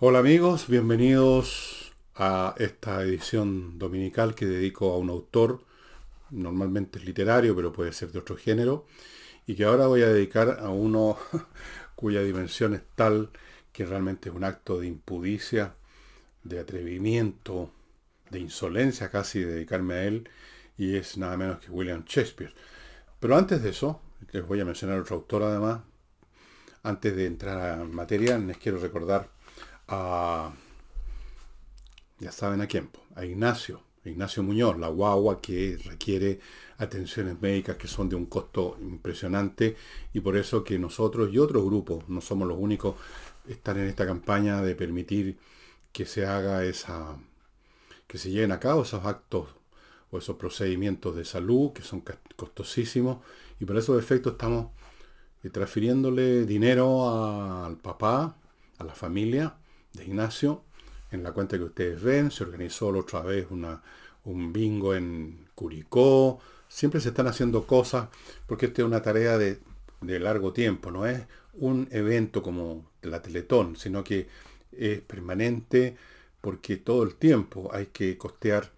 Hola amigos, bienvenidos a esta edición dominical que dedico a un autor, normalmente es literario, pero puede ser de otro género, y que ahora voy a dedicar a uno cuya dimensión es tal que realmente es un acto de impudicia, de atrevimiento, de insolencia casi dedicarme a él, y es nada menos que William Shakespeare. Pero antes de eso, les voy a mencionar otro autor además, antes de entrar a materia, les quiero recordar a, ya saben a quién, a Ignacio, Ignacio Muñoz, la guagua que requiere atenciones médicas que son de un costo impresionante y por eso que nosotros y otros grupos, no somos los únicos, están en esta campaña de permitir que se haga esa, que se lleven a cabo esos actos o esos procedimientos de salud que son costosísimos y por esos efectos estamos eh, transfiriéndole dinero al papá, a la familia, de Ignacio, en la cuenta que ustedes ven, se organizó la otra vez una, un bingo en Curicó, siempre se están haciendo cosas, porque esta es una tarea de, de largo tiempo, no es un evento como la Teletón, sino que es permanente porque todo el tiempo hay que costear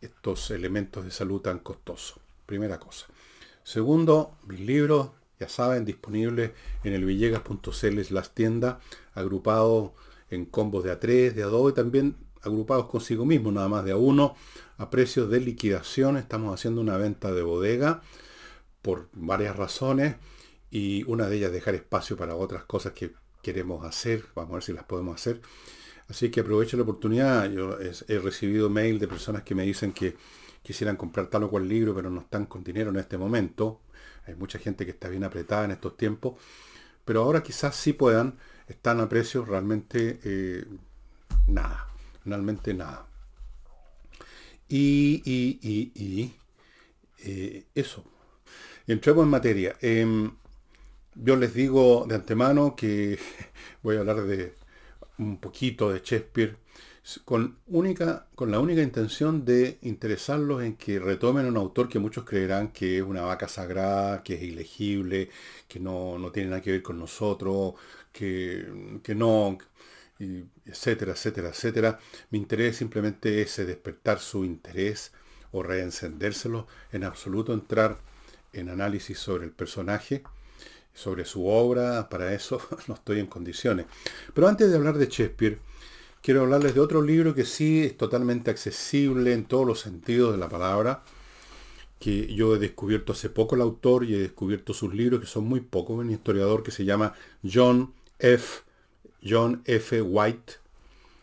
estos elementos de salud tan costosos. Primera cosa. Segundo, mis libros, ya saben, disponibles en el villegas.cl las tiendas, agrupados en combos de A3, de A2 y también agrupados consigo mismo, nada más de A1, a precios de liquidación. Estamos haciendo una venta de bodega por varias razones y una de ellas dejar espacio para otras cosas que queremos hacer. Vamos a ver si las podemos hacer. Así que aprovecho la oportunidad. Yo he recibido mail de personas que me dicen que quisieran comprar tal o cual libro, pero no están con dinero en este momento. Hay mucha gente que está bien apretada en estos tiempos. Pero ahora quizás sí puedan están a precios realmente eh, nada, realmente nada. Y, y, eh, eso. Entremos en materia. Em, yo les digo de antemano que voy a hablar de un poquito de Shakespeare con, única, con la única intención de interesarlos en que retomen un autor que muchos creerán que es una vaca sagrada, que es ilegible, que no, no tiene nada que ver con nosotros, que, no, etcétera, etcétera, etcétera. Mi interés simplemente es despertar su interés o reencendérselo, en absoluto entrar en análisis sobre el personaje, sobre su obra, para eso no estoy en condiciones. Pero antes de hablar de Shakespeare, quiero hablarles de otro libro que sí es totalmente accesible en todos los sentidos de la palabra, que yo he descubierto hace poco el autor y he descubierto sus libros, que son muy pocos, un historiador que se llama John F. John F. White,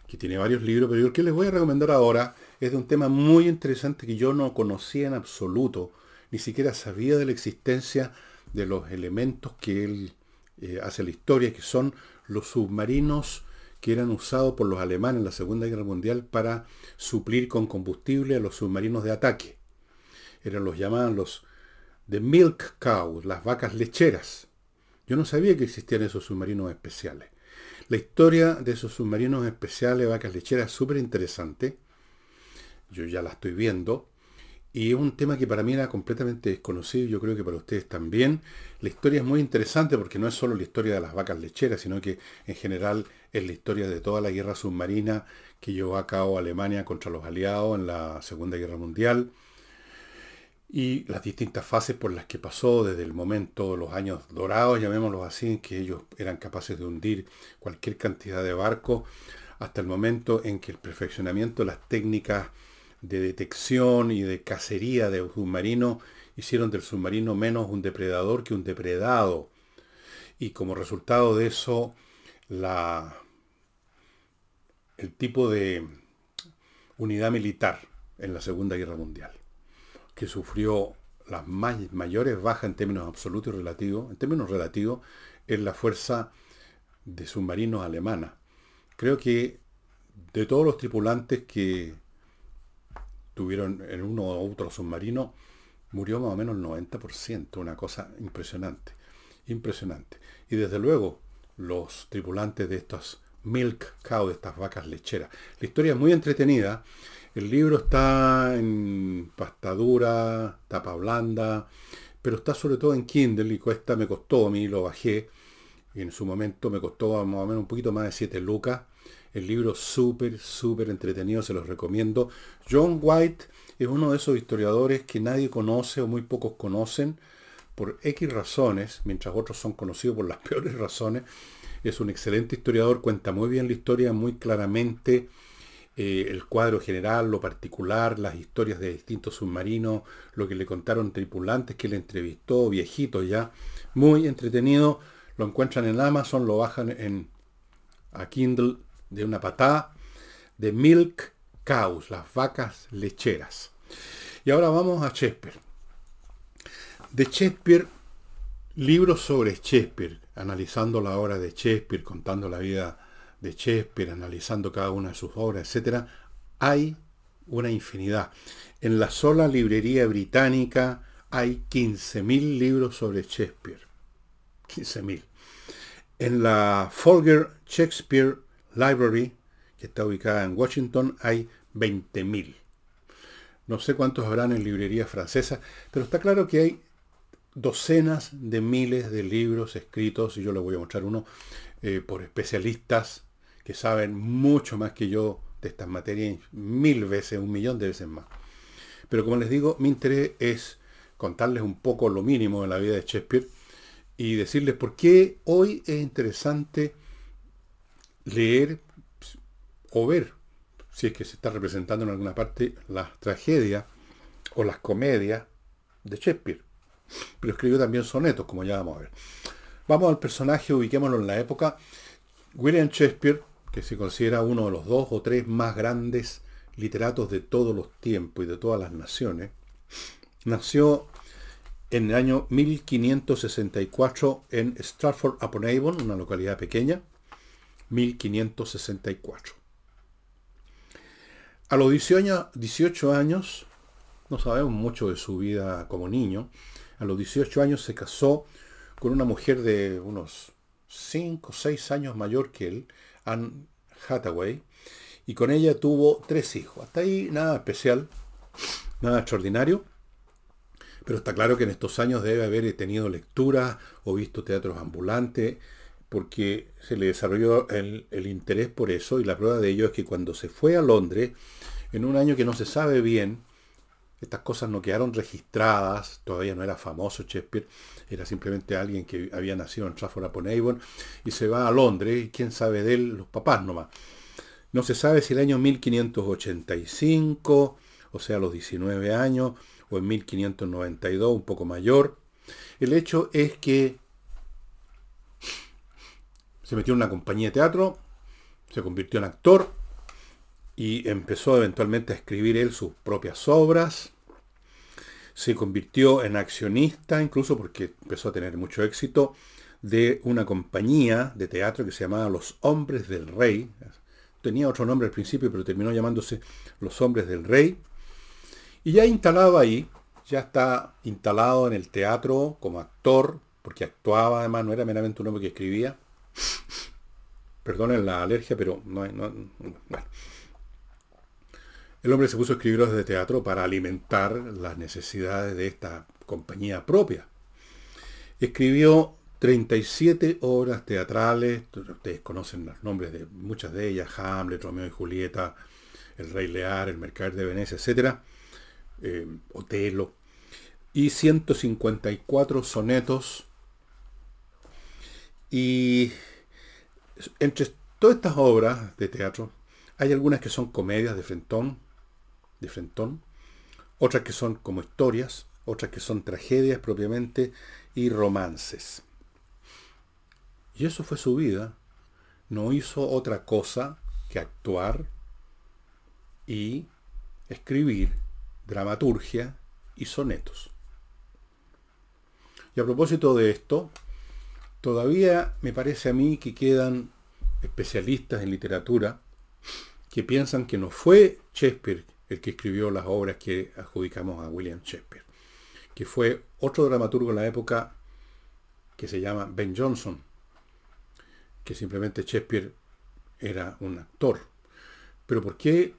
que tiene varios libros, pero el que les voy a recomendar ahora es de un tema muy interesante que yo no conocía en absoluto, ni siquiera sabía de la existencia de los elementos que él eh, hace la historia, que son los submarinos que eran usados por los alemanes en la Segunda Guerra Mundial para suplir con combustible a los submarinos de ataque. Eran los llamaban los de milk cows, las vacas lecheras. Yo no sabía que existían esos submarinos especiales. La historia de esos submarinos especiales, vacas lecheras, es súper interesante. Yo ya la estoy viendo. Y es un tema que para mí era completamente desconocido, yo creo que para ustedes también. La historia es muy interesante porque no es solo la historia de las vacas lecheras, sino que en general es la historia de toda la guerra submarina que llevó a cabo Alemania contra los aliados en la Segunda Guerra Mundial y las distintas fases por las que pasó desde el momento, los años dorados, llamémoslos así, en que ellos eran capaces de hundir cualquier cantidad de barcos, hasta el momento en que el perfeccionamiento de las técnicas de detección y de cacería de submarinos hicieron del submarino menos un depredador que un depredado. Y como resultado de eso, el tipo de unidad militar en la Segunda Guerra Mundial, que sufrió las mayores bajas en términos absolutos y relativos, en términos relativos, es la fuerza de submarinos alemana. Creo que de todos los tripulantes que tuvieron en uno u otro submarino, murió más o menos el 90%, una cosa impresionante, impresionante. Y desde luego, los tripulantes de estas milk cow, de estas vacas lecheras. La historia es muy entretenida. El libro está en pastadura, tapa blanda, pero está sobre todo en Kindle y cuesta, me costó a mí, lo bajé. Y en su momento me costó más o menos un poquito más de 7 lucas. El libro súper, súper entretenido, se los recomiendo. John White es uno de esos historiadores que nadie conoce o muy pocos conocen por X razones, mientras otros son conocidos por las peores razones. Es un excelente historiador, cuenta muy bien la historia, muy claramente eh, el cuadro general, lo particular, las historias de distintos submarinos, lo que le contaron tripulantes que le entrevistó, viejito ya, muy entretenido. Lo encuentran en Amazon, lo bajan en a Kindle de una patada de Milk Cows, las vacas lecheras. Y ahora vamos a Shakespeare. De Shakespeare, libros sobre Shakespeare, analizando la obra de Shakespeare, contando la vida de Shakespeare, analizando cada una de sus obras, etc., hay una infinidad. En la sola librería británica hay 15.000 libros sobre Shakespeare. 15.000. En la Folger Shakespeare Library, que está ubicada en Washington, hay 20.000. No sé cuántos habrán en librerías francesas, pero está claro que hay docenas de miles de libros escritos, y yo les voy a mostrar uno, eh, por especialistas que saben mucho más que yo de estas materias, mil veces, un millón de veces más. Pero como les digo, mi interés es contarles un poco lo mínimo de la vida de Shakespeare y decirles por qué hoy es interesante leer o ver, si es que se está representando en alguna parte, las tragedias o las comedias de Shakespeare. Pero escribió también sonetos, como ya vamos a ver. Vamos al personaje, ubiquémoslo en la época. William Shakespeare que se considera uno de los dos o tres más grandes literatos de todos los tiempos y de todas las naciones, nació en el año 1564 en Stratford upon Avon, una localidad pequeña, 1564. A los 18 años, no sabemos mucho de su vida como niño, a los 18 años se casó con una mujer de unos 5 o 6 años mayor que él, Anne Hathaway, y con ella tuvo tres hijos. Hasta ahí nada especial, nada extraordinario, pero está claro que en estos años debe haber tenido lecturas o visto teatros ambulantes, porque se le desarrolló el, el, interés por eso, y la prueba de ello es que cuando se fue a Londres, en un año que no se sabe bien, estas cosas no quedaron registradas, todavía no era famoso Shakespeare, era simplemente alguien que había nacido en Trafford upon Avon y se va a Londres, quién sabe de él, los papás nomás. No se sabe si el año 1585, o sea, los 19 años, o en 1592, un poco mayor. El hecho es que se metió en una compañía de teatro, se convirtió en actor, y empezó eventualmente a escribir él sus propias obras. Se convirtió en accionista, incluso porque empezó a tener mucho éxito, de una compañía de teatro que se llamaba Los Hombres del Rey. Tenía otro nombre al principio, pero terminó llamándose Los Hombres del Rey. Y ya instalado ahí, ya está instalado en el teatro como actor, porque actuaba además, no era meramente un hombre que escribía. Perdonen la alergia, pero no, no, bueno. El hombre se puso a escribir obras de teatro para alimentar las necesidades de esta compañía propia. Escribió 37 obras teatrales, ustedes conocen los nombres de muchas de ellas, Hamlet, Romeo y Julieta, El Rey Lear, El Mercader de Venecia, etc. Eh, Otelo, y 154 sonetos. Y entre todas estas obras de teatro, hay algunas que son comedias de Frentón, de Frentón, otras que son como historias, otras que son tragedias propiamente y romances. Y eso fue su vida. No hizo otra cosa que actuar y escribir dramaturgia y sonetos. Y a propósito de esto, todavía me parece a mí que quedan especialistas en literatura que piensan que no fue Shakespeare el que escribió las obras que adjudicamos a William Shakespeare, que fue otro dramaturgo en la época que se llama Ben Jonson, que simplemente Shakespeare era un actor. Pero ¿por qué,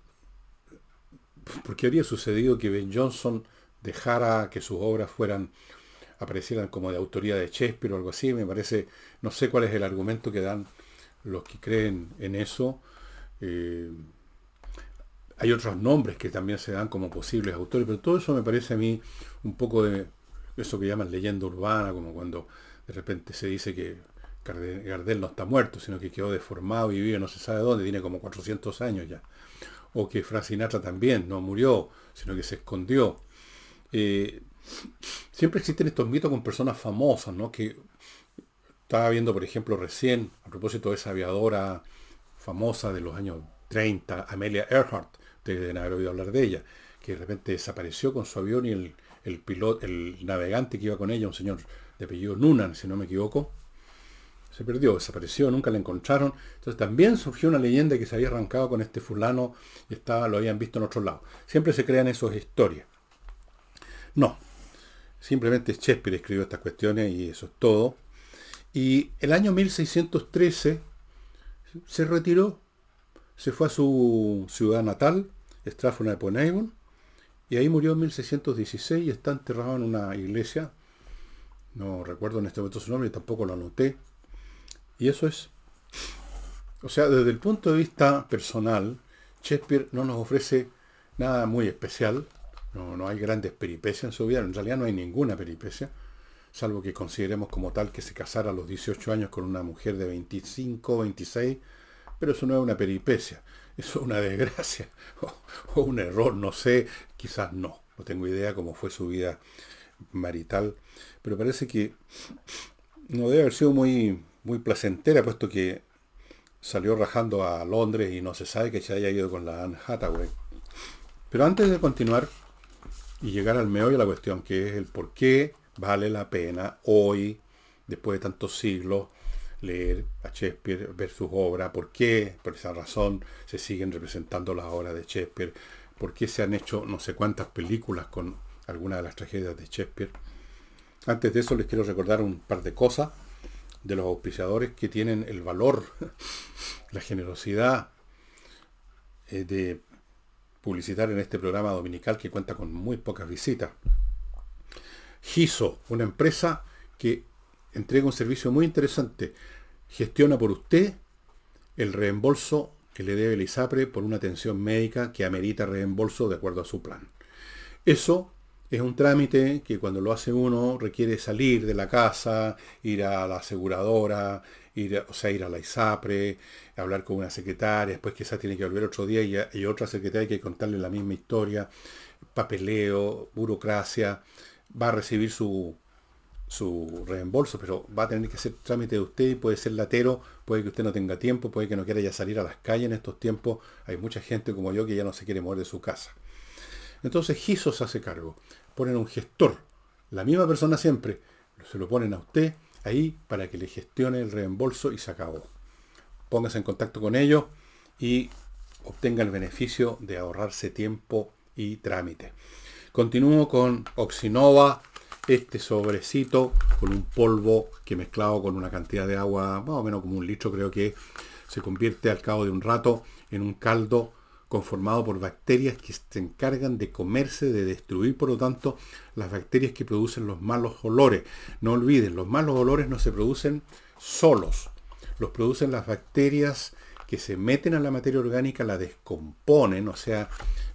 por qué habría sucedido que Ben Jonson dejara que sus obras fueran aparecieran como de autoría de Shakespeare o algo así? Me parece, no sé cuál es el argumento que dan los que creen en eso. Eh, hay otros nombres que también se dan como posibles autores, pero todo eso me parece a mí un poco de eso que llaman leyenda urbana, como cuando de repente se dice que Gardel no está muerto, sino que quedó deformado y vive no se sabe dónde, tiene como 400 años ya. O que Frank Sinatra también no murió, sino que se escondió. Eh, siempre existen estos mitos con personas famosas, ¿no? Que estaba viendo, por ejemplo, recién, a propósito de esa aviadora famosa de los años 30, Amelia Earhart, ustedes deben haber oído hablar de ella, que de repente desapareció con su avión y el, el piloto, el navegante que iba con ella, un señor de apellido Nunan, si no me equivoco, se perdió, desapareció, nunca la encontraron. Entonces también surgió una leyenda que se había arrancado con este fulano y estaba, lo habían visto en otro lado. Siempre se crean esas historias. No, simplemente Shakespeare escribió estas cuestiones y eso es todo. Y el año 1613 se retiró, se fue a su ciudad natal, Stratford upon Avon, y ahí murió en 1616 y está enterrado en una iglesia. No recuerdo en este momento su nombre, tampoco lo anoté. Y eso es. O sea, desde el punto de vista personal, Shakespeare no nos ofrece nada muy especial. No, no hay grandes peripecias en su vida. En realidad no hay ninguna peripecia. Salvo que consideremos como tal que se casara a los 18 años con una mujer de 25, 26. Pero eso no es una peripecia. Eso es una desgracia. O, un error, no sé. Quizás no. No tengo idea cómo fue su vida marital. Pero parece que no debe haber sido muy muy placentera, puesto que salió rajando a Londres y no se sabe que se haya ido con la Anne Hathaway. Pero antes de continuar y llegar al meollo de la cuestión, que es el por qué vale la pena hoy, después de tantos siglos, leer a Shakespeare, ver sus obras, por qué, por esa razón, se siguen representando las obras de Shakespeare, por qué se han hecho no sé cuántas películas con algunas de las tragedias de Shakespeare. Antes de eso les quiero recordar un par de cosas de los auspiciadores que tienen el valor, la generosidad eh, de publicitar en este programa dominical que cuenta con muy pocas visitas. Giso, una empresa que entrega un servicio muy interesante. Gestiona por usted el reembolso que le debe el ISAPRE por una atención médica que amerita reembolso de acuerdo a su plan. Eso es un trámite que cuando lo hace uno requiere salir de la casa, ir a la aseguradora, ir, o sea, ir a la ISAPRE, hablar con una secretaria, después esa tiene que volver otro día y, y otra secretaria hay que contarle la misma historia, papeleo, burocracia, va a recibir su, su reembolso, pero va a tener que hacer trámite de usted y puede ser latero, puede que usted no tenga tiempo, puede que no quiera ya salir a las calles en estos tiempos. Hay mucha gente como yo que ya no se quiere mover de su casa. Entonces Giso se hace cargo. Ponen un gestor, la misma persona siempre, se lo ponen a usted ahí para que le gestione el reembolso y se acabó. Póngase en contacto con ellos y obtenga el beneficio de ahorrarse tiempo y trámite. Continúo con Oxinova, este sobrecito con un polvo que mezclado con una cantidad de agua, más o menos como un litro creo que se convierte al cabo de un rato en un caldo conformado por bacterias que se encargan de comerse, de destruir, por lo tanto, las bacterias que producen los malos olores. No olviden, los malos olores no se producen solos, los producen las bacterias que se meten a la materia orgánica, la descomponen, o sea,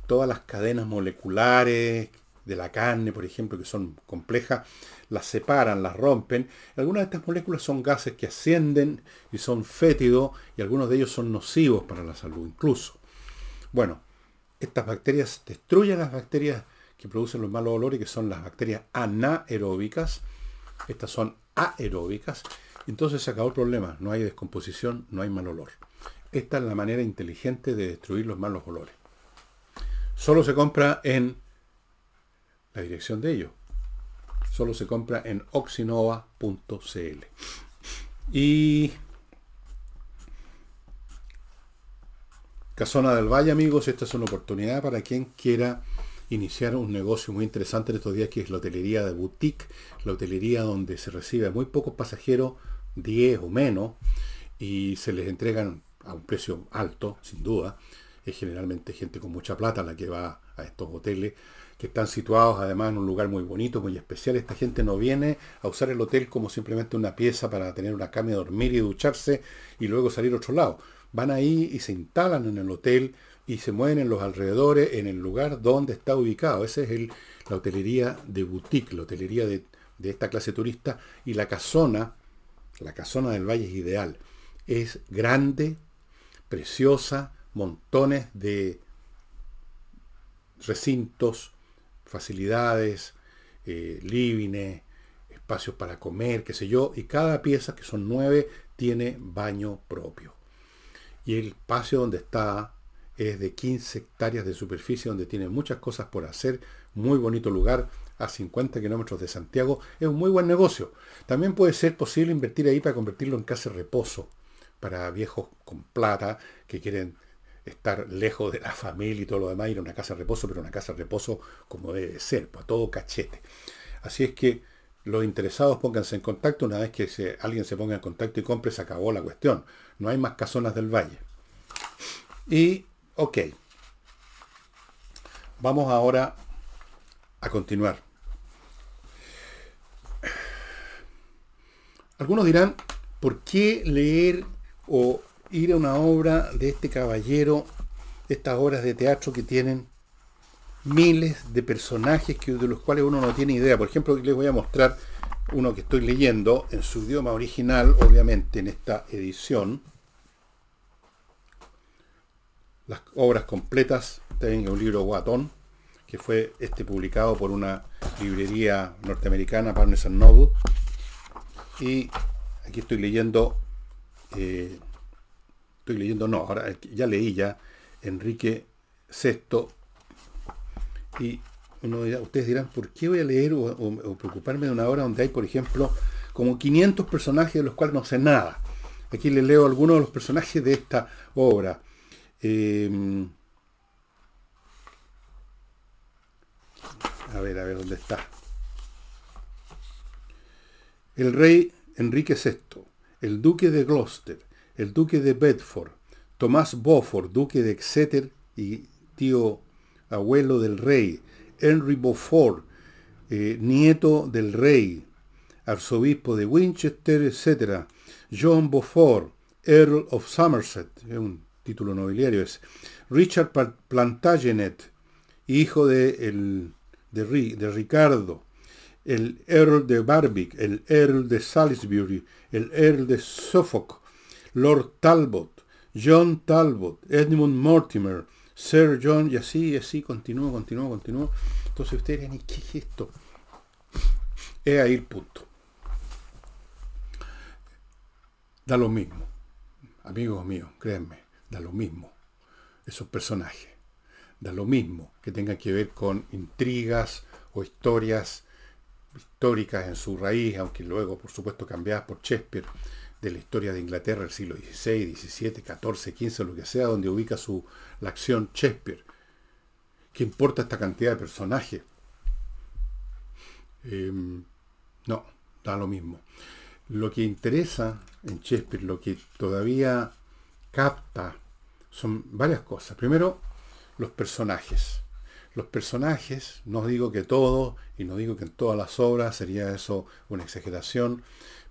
todas las cadenas moleculares de la carne, por ejemplo, que son complejas, las separan, las rompen. Algunas de estas moléculas son gases que ascienden y son fétidos y algunos de ellos son nocivos para la salud incluso. Bueno, estas bacterias destruyen las bacterias que producen los malos olores, que son las bacterias anaeróbicas. Estas son aeróbicas. Entonces se acabó el problema. No hay descomposición, no hay mal olor. Esta es la manera inteligente de destruir los malos olores. Solo se compra en la dirección de ello. Solo se compra en oxinova.cl. Y Casona del Valle, amigos, esta es una oportunidad para quien quiera iniciar un negocio muy interesante en estos días, que es la hotelería de boutique, la hotelería donde se recibe a muy pocos pasajeros, 10 o menos, y se les entregan a un precio alto, sin duda, es generalmente gente con mucha plata la que va a estos hoteles que están situados además en un lugar muy bonito, muy especial. Esta gente no viene a usar el hotel como simplemente una pieza para tener una cama dormir y ducharse y luego salir a otro lado. Van ahí y se instalan en el hotel y se mueven en los alrededores, en el lugar donde está ubicado. Esa es la hotelería de boutique, la hotelería de, de esta clase turista. Y la casona, la casona del Valle es ideal. Es grande, preciosa, montones de recintos, facilidades, eh, espacios para comer, qué sé yo, y cada pieza, que son nueve, tiene baño propio. Y el espacio donde está es de 15 hectáreas de superficie, donde tiene muchas cosas por hacer, muy bonito lugar, a 50 kilómetros de Santiago, es un muy buen negocio. También puede ser posible invertir ahí para convertirlo en casa de reposo, para viejos con plata que quieren estar lejos de la familia y todo lo demás, ir a una casa de reposo, pero una casa de reposo como debe ser, para todo cachete. Así es que los interesados pónganse en contacto, una vez que alguien se ponga en contacto y compre, se acabó la cuestión. No hay más casonas del valle. Y, ok. Vamos ahora a continuar. Algunos dirán, ¿por qué leer o ir a una obra de este caballero, estas obras de teatro que tienen miles de personajes que, de los cuales uno no tiene idea. Por ejemplo, les voy a mostrar uno que estoy leyendo en su idioma original, obviamente en esta edición. Las obras completas, tengo un libro Guatón, que fue este publicado por una librería norteamericana, Barnes Noble. Y aquí estoy leyendo eh, estoy leyendo, no, ahora ya leí ya Enrique VI y ustedes dirán, ¿por qué voy a leer o, preocuparme de una obra donde hay, por ejemplo, como 500 personajes de los cuales no sé nada? Aquí les leo algunos de los personajes de esta obra. Em, a ver, a ver dónde está. El rey Enrique VI, el duque de Gloucester, el duque de Bedford, Tomás Beaufort, duque de Exeter y tío abuelo del rey, Henry Beaufort, eh, nieto del rey, arzobispo de Winchester, etc. John Beaufort, Earl of Somerset, es un título nobiliario es. Richard Plantagenet, hijo de, de, de Ricardo, el Earl de Barbic, el Earl de Salisbury, el Earl de Suffolk, Lord Talbot, John Talbot, Edmund Mortimer, Sir John, y así, y así, continúo, continúo, continúo. Entonces ustedes dirán, ¿y qué es esto? Es ahí el punto. Da lo mismo. Amigos míos, créanme, da lo mismo. Esos personajes. Da lo mismo que tengan que ver con intrigas o historias históricas en su raíz, aunque luego, por supuesto, cambiadas por Shakespeare de la historia de Inglaterra del siglo XVI, XVII, XIV, XV, lo que sea, donde ubica su, la acción Shakespeare. ¿Qué importa esta cantidad de personajes? Em, no, da lo mismo. Lo que interesa en Shakespeare, lo que todavía capta, son varias cosas. Primero, los personajes. Los personajes, no digo que todos, y no digo que en todas las obras, sería eso una exageración,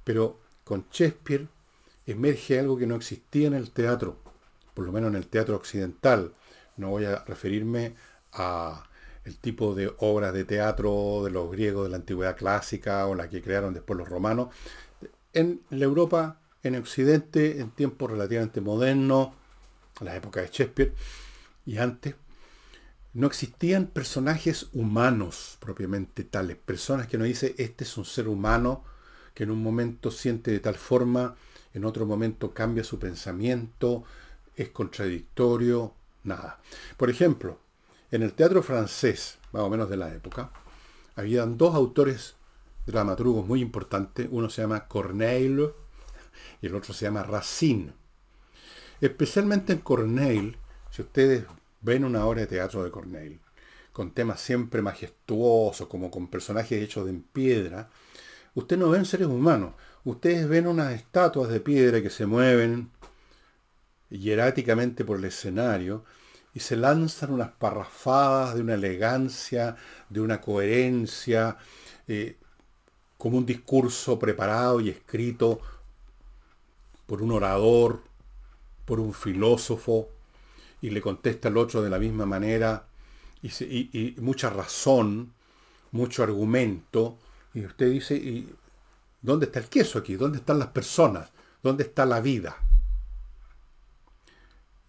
pero con Shakespeare emerge algo que no existía en el teatro, por lo menos en el teatro occidental. No voy a referirme a el tipo de obras de teatro de los griegos de la antigüedad clásica o la que crearon después los romanos. En la Europa, en Occidente, en tiempos relativamente modernos, en la época de Shakespeare y antes, no existían personajes humanos propiamente tales, personas que nos dice este es un ser humano que en un momento siente de tal forma, en otro momento cambia su pensamiento, es contradictorio, nada. Por ejemplo, en el teatro francés, más o menos de la época, habían dos autores dramaturgos muy importantes, uno se llama Corneille y el otro se llama Racine. Especialmente en Corneille, si ustedes ven una obra de teatro de Corneille, con temas siempre majestuosos, como con personajes hechos de piedra, Ustedes no ven seres humanos. Ustedes ven unas estatuas de piedra que se mueven hieráticamente por el escenario y se lanzan unas parrafadas de una elegancia, de una coherencia, eh, como un discurso preparado y escrito por un orador, por un filósofo, y le contesta al otro de la misma manera, y, mucha razón, mucho argumento, y usted dice, ¿y dónde está el queso aquí? ¿Dónde están las personas? ¿Dónde está la vida?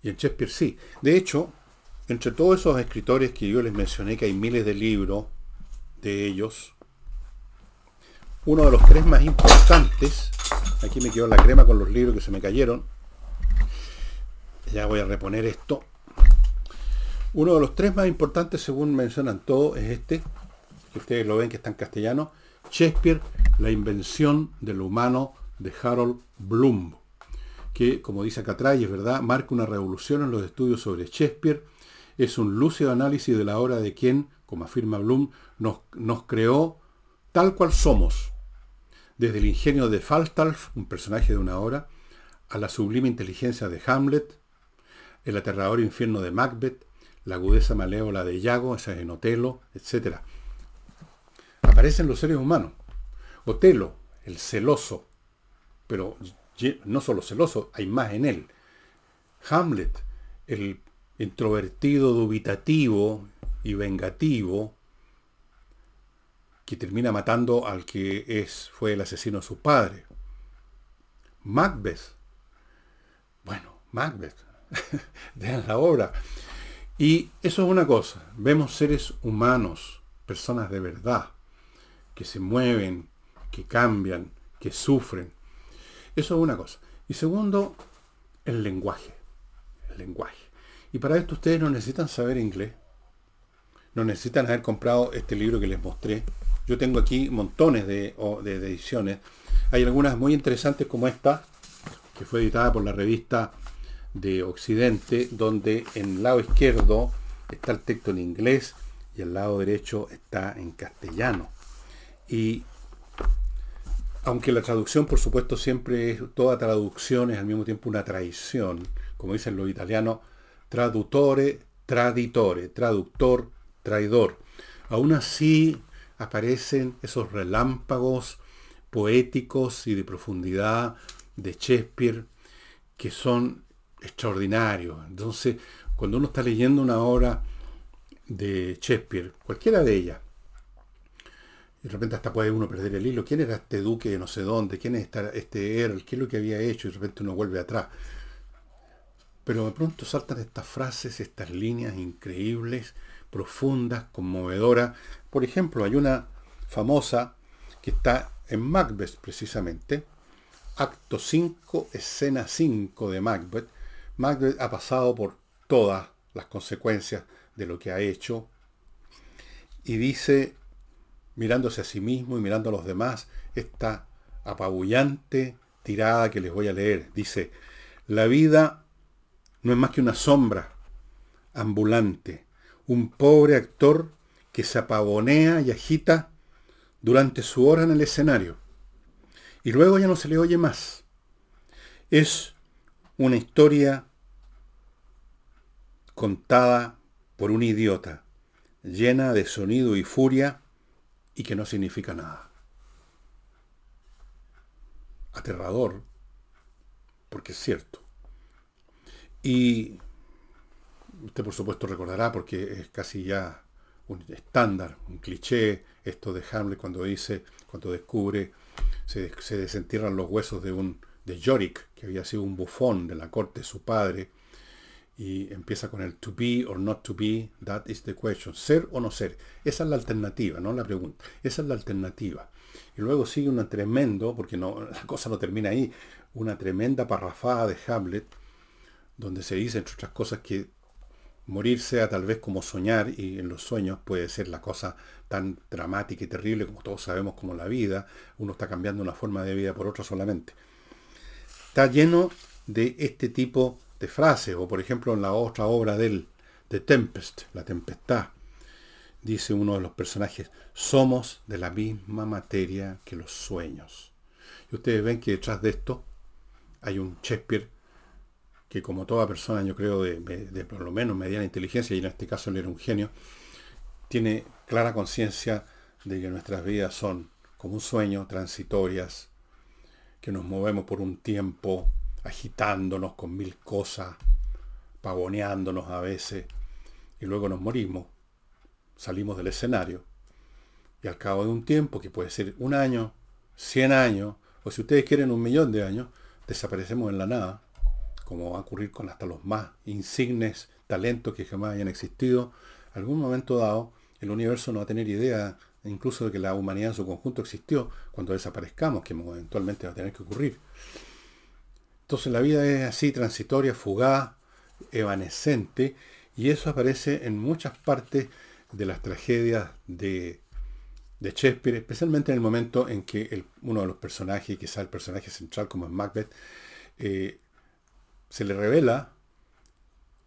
Y en Shakespeare sí. De hecho, entre todos esos escritores que yo les mencioné, que hay miles de libros de ellos, uno de los tres más importantes, aquí me quedó la crema con los libros que se me cayeron, ya voy a reponer esto, uno de los tres más importantes, según mencionan todos, es este, que ustedes lo ven que está en castellano, Shakespeare, la invención del humano de Harold Bloom, que, como dice acá atrás, y es verdad, marca una revolución en los estudios sobre Shakespeare, es un lúcido análisis de la obra de quien, como afirma Bloom, nos, nos creó tal cual somos, desde el ingenio de Falstaff, un personaje de una obra, a la sublime inteligencia de Hamlet, el aterrador infierno de Macbeth, la agudeza malévola de Iago, esa es en Otelo, etc. Aparecen los seres humanos. Otelo, el celoso, pero no solo celoso, hay más en él. Hamlet, el introvertido, dubitativo y vengativo, que termina matando al que es, fue el asesino de su padre. Macbeth, bueno, Macbeth, vean la obra, y eso es una cosa, vemos seres humanos, personas de verdad, que se mueven, que cambian, que sufren. Eso es una cosa. Y segundo, el lenguaje. El lenguaje. Y para esto ustedes no necesitan saber inglés. No necesitan haber comprado este libro que les mostré. Yo tengo aquí montones de, de ediciones. Hay algunas muy interesantes como esta, que fue editada por la revista de Occidente, donde en el lado izquierdo está el texto en inglés y el lado derecho está en castellano. Y aunque la traducción, por supuesto, siempre es, toda traducción es al mismo tiempo una traición, como dicen los italianos, traduttore, traditore, traductor, traidor. Aún así aparecen esos relámpagos poéticos y de profundidad de Shakespeare que son extraordinario. Entonces, cuando uno está leyendo una obra de Shakespeare, cualquiera de ellas, y de repente hasta puede uno perder el hilo. ¿Quién era este duque de no sé dónde? ¿Quién es este Earl? ¿Qué es lo que había hecho? Y de repente uno vuelve atrás. Pero de pronto saltan estas frases, estas líneas increíbles, profundas, conmovedoras. Por ejemplo, hay una famosa que está en Macbeth precisamente, acto 5, escena 5 de Macbeth, Macbeth ha pasado por todas las consecuencias de lo que ha hecho y dice, mirándose a sí mismo y mirando a los demás, esta apabullante tirada que les voy a leer. Dice, la vida no es más que una sombra ambulante, un pobre actor que se apavonea y agita durante su hora en el escenario. Y luego ya no se le oye más. Es una historia contada por un idiota, llena de sonido y furia y que no significa nada. Aterrador, porque es cierto. Y usted por supuesto recordará, porque es casi ya un estándar, un cliché, esto de Hamlet cuando dice, cuando descubre, se, se desentierran los huesos de un de Yorick, que había sido un bufón de la corte de su padre, y empieza con el to be or not to be, that is the question, ser o no ser. Esa es la alternativa, no la pregunta. Esa es la alternativa. Y luego sigue una tremendo, porque no, la cosa no termina ahí, una tremenda parrafada de Hamlet, donde se dice, entre otras cosas, que morir sea tal vez como soñar, y en los sueños puede ser la cosa tan dramática y terrible como todos sabemos como la vida, uno está cambiando una forma de vida por otra solamente está lleno de este tipo de frases, o por ejemplo en la otra obra del The Tempest, La Tempestad, dice uno de los personajes, somos de la misma materia que los sueños. Y ustedes ven que detrás de esto hay un Shakespeare que como toda persona, yo creo, de, de, por lo menos mediana inteligencia, y en este caso él era un genio, tiene clara conciencia de que nuestras vidas son como un sueño, transitorias, que nos movemos por un tiempo agitándonos con mil cosas, pavoneándonos a veces, y luego nos morimos, salimos del escenario, y al cabo de un tiempo, que puede ser un año, cien años, o si ustedes quieren un millón de años, desaparecemos en la nada, como va a ocurrir con hasta los más insignes talentos que jamás hayan existido. Algún momento dado, el universo no va a tener idea incluso de que la humanidad en su conjunto existió cuando desaparezcamos, que eventualmente va a tener que ocurrir. Entonces la vida es así, transitoria, fugaz, evanescente, y eso aparece en muchas partes de las tragedias de, de Shakespeare, especialmente en el momento en que uno de los personajes, quizá el personaje central como es Macbeth, eh, se le revela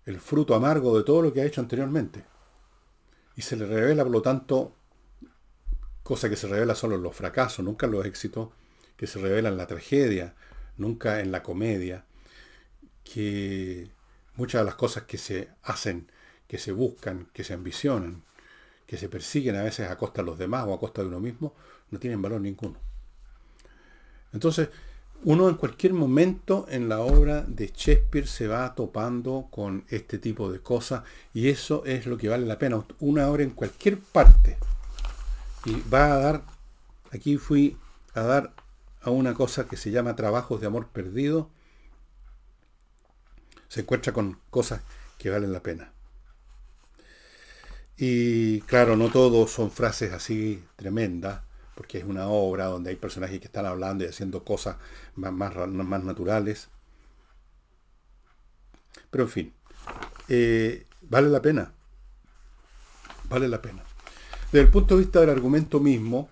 el fruto amargo de todo lo que ha hecho anteriormente. Y se le revela, por lo tanto, cosa que se revela solo en los fracasos, nunca en los éxitos, que se revela en la tragedia, nunca en la comedia, que muchas de las cosas que se hacen, que se buscan, que se ambicionan, que se persiguen a veces a costa de los demás o a costa de uno mismo, no tienen valor ninguno. Entonces, uno en cualquier momento en la obra de Shakespeare se va topando con este tipo de cosas y eso es lo que vale la pena. Una obra en cualquier parte. Y va a dar, aquí fui a dar a una cosa que se llama Trabajos de Amor Perdido. Se encuentra con cosas que valen la pena. Y claro, no todos son frases así tremendas, porque es una obra donde hay personajes que están hablando y haciendo cosas más, más, naturales. Pero en fin, eh, vale la pena. Vale la pena. Desde el punto de vista del argumento mismo,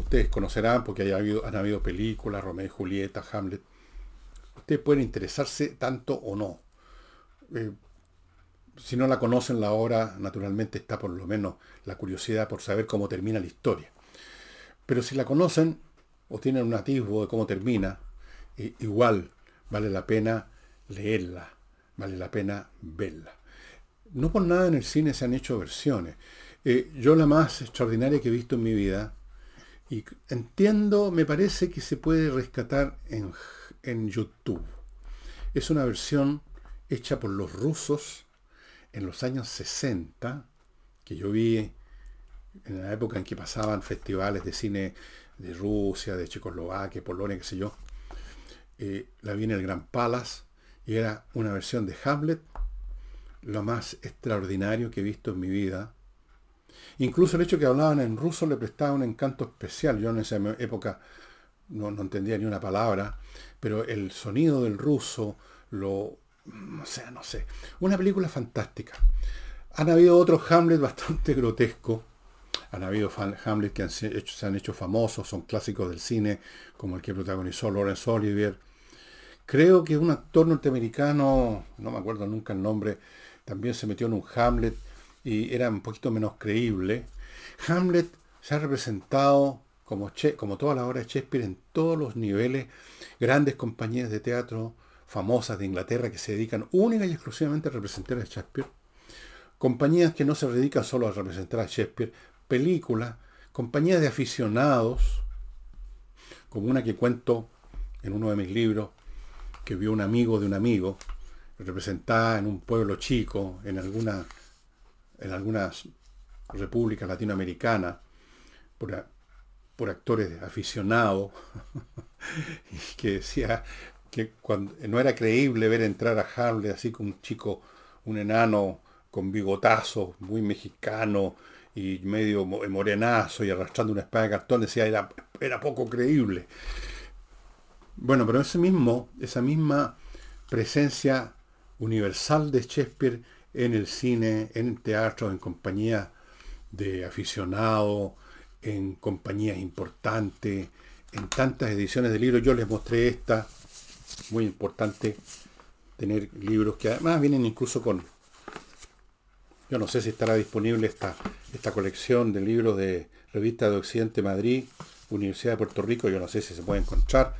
ustedes conocerán, porque habido, han habido películas, Romeo y Julieta, Hamlet, ustedes pueden interesarse tanto o no. Eh, si no la conocen la obra, naturalmente está por lo menos la curiosidad por saber cómo termina la historia. Pero si la conocen o tienen un atisbo de cómo termina, igual vale la pena leerla, vale la pena verla. No por nada en el cine se han hecho versiones. Eh, yo la más extraordinaria que he visto en mi vida, y entiendo, me parece que se puede rescatar en, en YouTube. Es una versión hecha por los rusos en los años 60, que yo vi en la época en que pasaban festivales de cine de Rusia, de Checoslovaquia, Polonia, qué sé yo, eh, la vi en el Gran Palace y era una versión de Hamlet, lo más extraordinario que he visto en mi vida. Incluso el hecho que hablaban en ruso le prestaba un encanto especial. Yo en esa época no, entendía ni una palabra, pero el sonido del ruso, lo, o sea, no sé, una película fantástica. Han habido otros Hamlet bastante grotescos. Han habido Hamlet que se han hecho famosos, son clásicos del cine, como el que protagonizó Lawrence Olivier. Creo que un actor norteamericano, no me acuerdo nunca el nombre, también se metió en un Hamlet y era un poquito menos creíble. Hamlet se ha representado como, como toda la obra de Shakespeare en todos los niveles, grandes compañías de teatro, famosas de Inglaterra que se dedican única y exclusivamente a representar a Shakespeare, compañías que no se dedican solo a representar a Shakespeare, películas, compañías de aficionados, como una que cuento en uno de mis libros, que vio un amigo de un amigo, representada en un pueblo chico, en alguna en algunas repúblicas latinoamericanas, por, por actores aficionados, que decía, que cuando, no era creíble ver entrar a Hamlet así como un chico, un enano con bigotazo, muy mexicano y medio morenazo y arrastrando una espada de cartón, decía, era, era poco creíble. Bueno, pero ese mismo, esa misma presencia universal de Shakespeare en el cine, en teatro, en compañía de aficionados, en compañías importantes, en tantas ediciones de libros. Yo les mostré esta, muy importante tener libros que además vienen incluso con, yo no sé si estará disponible esta, esta colección de libros de Revista de Occidente Madrid, Universidad de Puerto Rico, yo no sé si se puede encontrar.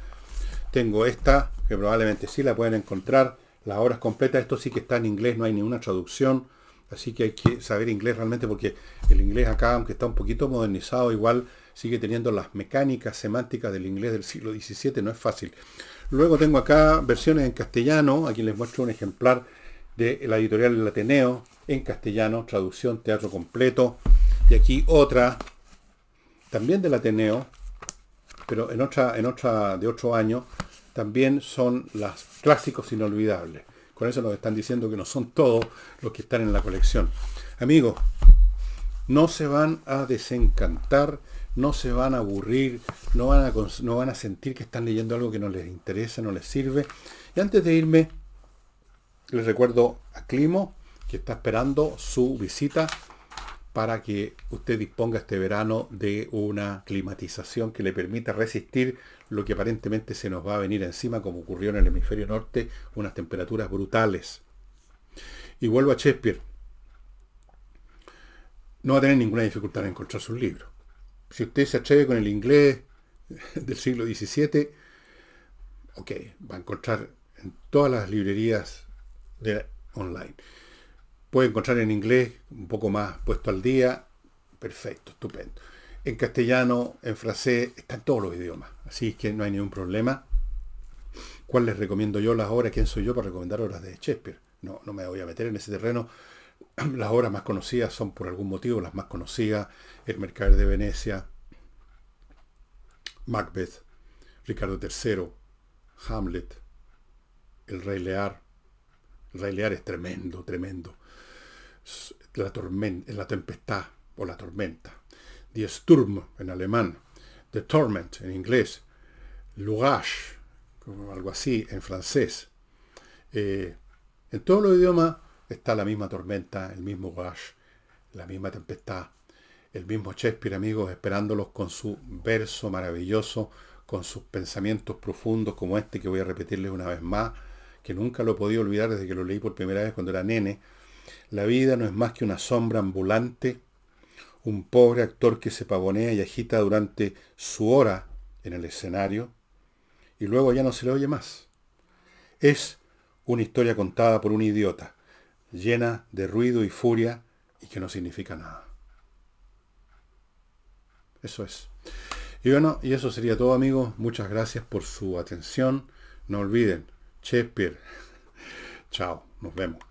Tengo esta, que probablemente sí la pueden encontrar, las obras completas, esto sí que está en inglés, no hay ninguna traducción, así que hay que saber inglés realmente porque el inglés acá, aunque está un poquito modernizado, igual sigue teniendo las mecánicas semánticas del inglés del siglo XVII, no es fácil. Luego tengo acá versiones en castellano, aquí les muestro un ejemplar de la editorial El Ateneo en castellano, traducción, teatro completo, y aquí otra, también del Ateneo, pero en otra, en otra de otro año, también son las clásicos inolvidables. Con eso nos están diciendo que no son todos los que están en la colección. Amigos, no se van a desencantar, no se van a aburrir, no van a, no van a sentir que están leyendo algo que no les interesa, no les sirve. Y antes de irme, les recuerdo a Climo, que está esperando su visita para que usted disponga este verano de una climatización que le permita resistir lo que aparentemente se nos va a venir encima, como ocurrió en el hemisferio norte, unas temperaturas brutales. Y vuelvo a Shakespeare. No va a tener ninguna dificultad en encontrar sus libros. Si usted se atreve con el inglés del siglo XVII, ok, va a encontrar en todas las librerías online. Puede encontrar en inglés un poco más puesto al día. Perfecto, estupendo. En castellano, en francés, están todos los idiomas. Así que no hay ningún problema. ¿Cuál les recomiendo yo las obras? ¿Quién soy yo para recomendar obras de Shakespeare? No, no me voy a meter en ese terreno. Las obras más conocidas son por algún motivo las más conocidas. El Mercader de Venecia, Macbeth, Ricardo III, Hamlet, El Rey Lear. El Rey Lear es tremendo, tremendo la, tormenta, la tempestad o la tormenta. Die Sturm en alemán. The Torment en inglés. L'Orage, como algo así en francés. Eh, en todos los idiomas está la misma tormenta, el mismo orage, la misma tempestad, el mismo Shakespeare, amigos, esperándolos con su verso maravilloso, con sus pensamientos profundos como este que voy a repetirles una vez más, que nunca lo he podido olvidar desde que lo leí por primera vez cuando era nene, la vida no es más que una sombra ambulante, un pobre actor que se pavonea y agita durante su hora en el escenario y luego ya no se le oye más. Es una historia contada por un idiota, llena de ruido y furia y que no significa nada. Eso es. Y bueno, y eso sería todo amigos. Muchas gracias por su atención. No olviden, Shakespeare. Chao, nos vemos.